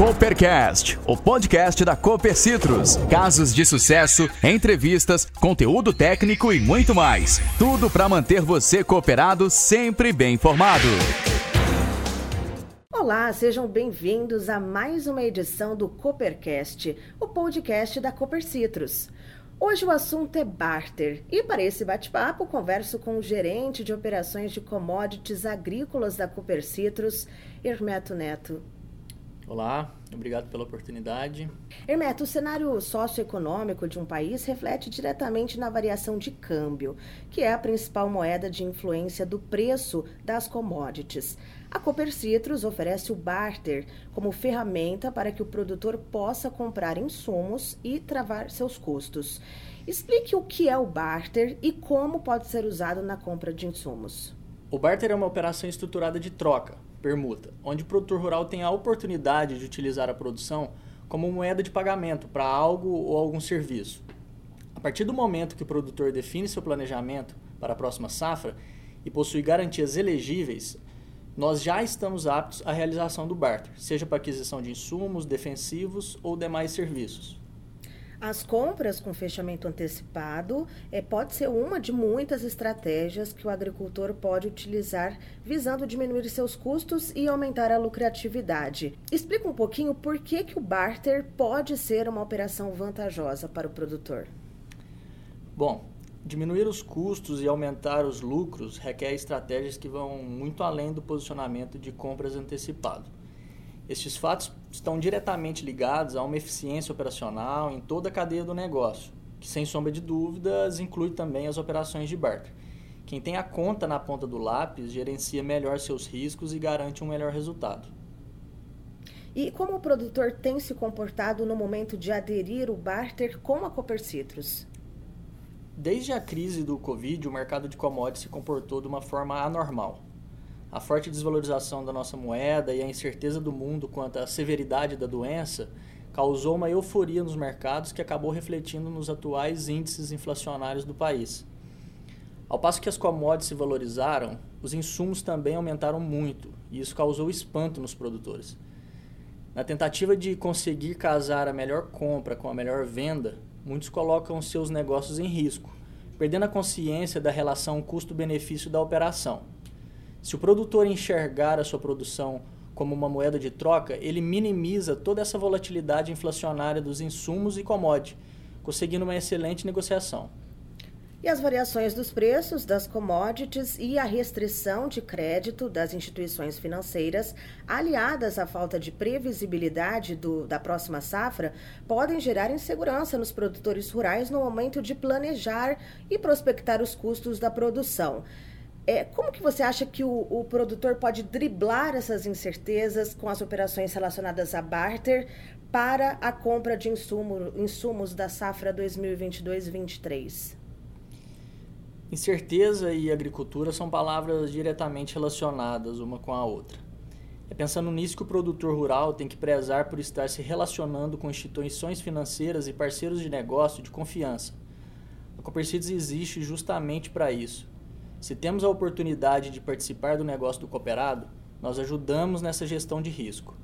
Coopercast, o podcast da Cooper Citrus. Casos de sucesso, entrevistas, conteúdo técnico e muito mais. Tudo para manter você cooperado sempre bem informado. Olá, sejam bem-vindos a mais uma edição do Coopercast, o podcast da Cooper Citrus. Hoje o assunto é barter e para esse bate-papo converso com o gerente de operações de commodities agrícolas da Cooper Citrus, Hermeto Neto. Olá, obrigado pela oportunidade. Hermeto, o cenário socioeconômico de um país reflete diretamente na variação de câmbio, que é a principal moeda de influência do preço das commodities. A Cooper Citrus oferece o barter como ferramenta para que o produtor possa comprar insumos e travar seus custos. Explique o que é o barter e como pode ser usado na compra de insumos. O barter é uma operação estruturada de troca, permuta, onde o produtor rural tem a oportunidade de utilizar a produção como moeda de pagamento para algo ou algum serviço. A partir do momento que o produtor define seu planejamento para a próxima safra e possui garantias elegíveis, nós já estamos aptos à realização do barter, seja para aquisição de insumos, defensivos ou demais serviços. As compras com fechamento antecipado é, pode ser uma de muitas estratégias que o agricultor pode utilizar visando diminuir seus custos e aumentar a lucratividade. Explica um pouquinho por que, que o barter pode ser uma operação vantajosa para o produtor. Bom, diminuir os custos e aumentar os lucros requer estratégias que vão muito além do posicionamento de compras antecipado. Estes fatos estão diretamente ligados a uma eficiência operacional em toda a cadeia do negócio, que sem sombra de dúvidas inclui também as operações de barter. Quem tem a conta na ponta do lápis gerencia melhor seus riscos e garante um melhor resultado. E como o produtor tem se comportado no momento de aderir o barter com a Cooper Citrus? Desde a crise do Covid, o mercado de commodities se comportou de uma forma anormal a forte desvalorização da nossa moeda e a incerteza do mundo quanto à severidade da doença causou uma euforia nos mercados que acabou refletindo nos atuais índices inflacionários do país. Ao passo que as commodities se valorizaram, os insumos também aumentaram muito, e isso causou espanto nos produtores. Na tentativa de conseguir casar a melhor compra com a melhor venda, muitos colocam seus negócios em risco, perdendo a consciência da relação custo-benefício da operação. Se o produtor enxergar a sua produção como uma moeda de troca, ele minimiza toda essa volatilidade inflacionária dos insumos e commodities, conseguindo uma excelente negociação. E as variações dos preços das commodities e a restrição de crédito das instituições financeiras, aliadas à falta de previsibilidade do, da próxima safra, podem gerar insegurança nos produtores rurais no momento de planejar e prospectar os custos da produção. É, como que você acha que o, o, produtor pode driblar essas incertezas com as operações relacionadas a barter para a compra de insumo, insumos da safra 2022-23? Incerteza e agricultura são palavras diretamente relacionadas uma com a outra. É pensando nisso que o produtor rural tem que prezar por estar se relacionando com instituições financeiras e parceiros de negócio de confiança. A Copercides existe justamente para isso se temos a oportunidade de participar do negócio do cooperado, nós ajudamos nessa gestão de risco.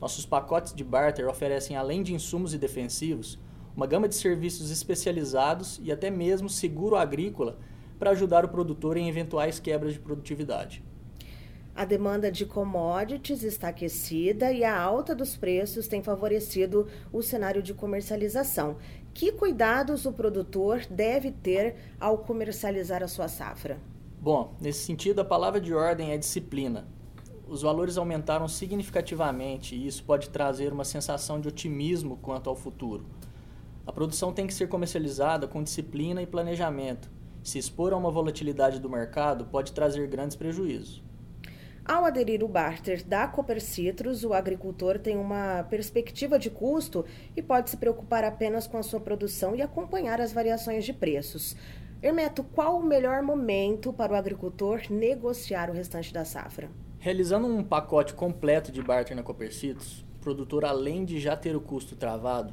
Nossos pacotes de barter oferecem, além de insumos e defensivos, uma gama de serviços especializados e até mesmo seguro agrícola para ajudar o produtor em eventuais quebras de produtividade. A demanda de commodities está aquecida e a alta dos preços tem favorecido o cenário de comercialização. Que cuidados o produtor deve ter ao comercializar a sua safra? Bom, nesse sentido, a palavra de ordem é disciplina. Os valores aumentaram significativamente e isso pode trazer uma sensação de otimismo quanto ao futuro. A produção tem que ser comercializada com disciplina e planejamento. Se expor a uma volatilidade do mercado pode trazer grandes prejuízos. Ao aderir o barter da Cooper Citrus, o agricultor tem uma perspectiva de custo e pode se preocupar apenas com a sua produção e acompanhar as variações de preços. Hermeto, qual o melhor momento para o agricultor negociar o restante da safra? Realizando um pacote completo de barter na Copercitos, o produtor, além de já ter o custo travado,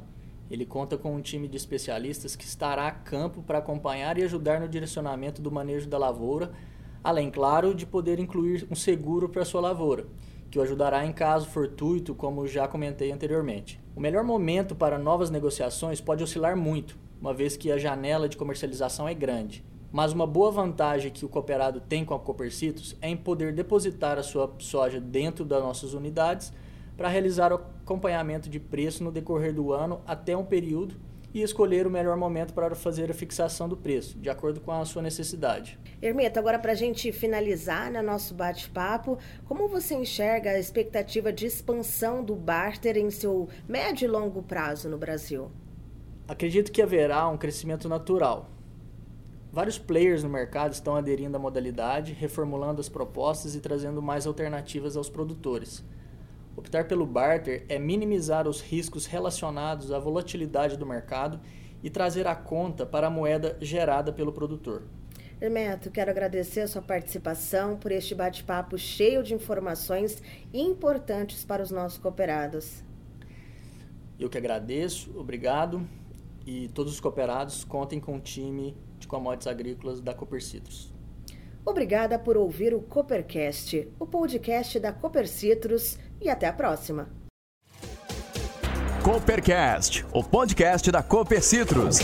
ele conta com um time de especialistas que estará a campo para acompanhar e ajudar no direcionamento do manejo da lavoura, além, claro, de poder incluir um seguro para sua lavoura, que o ajudará em caso fortuito, como já comentei anteriormente. O melhor momento para novas negociações pode oscilar muito, uma vez que a janela de comercialização é grande. Mas uma boa vantagem que o cooperado tem com a Copercitos é em poder depositar a sua soja dentro das nossas unidades para realizar o acompanhamento de preço no decorrer do ano até um período e escolher o melhor momento para fazer a fixação do preço, de acordo com a sua necessidade. Hermeto, agora para a gente finalizar no nosso bate-papo, como você enxerga a expectativa de expansão do barter em seu médio e longo prazo no Brasil? Acredito que haverá um crescimento natural. Vários players no mercado estão aderindo à modalidade, reformulando as propostas e trazendo mais alternativas aos produtores. Optar pelo barter é minimizar os riscos relacionados à volatilidade do mercado e trazer a conta para a moeda gerada pelo produtor. Hermeto, quero agradecer a sua participação por este bate-papo cheio de informações importantes para os nossos cooperados. Eu que agradeço, obrigado. E todos os cooperados contem com o time de commodities agrícolas da Cooper Citrus. Obrigada por ouvir o Coopercast, o podcast da Cooper Citrus, e até a próxima. Coopercast, o podcast da Cooper Citrus.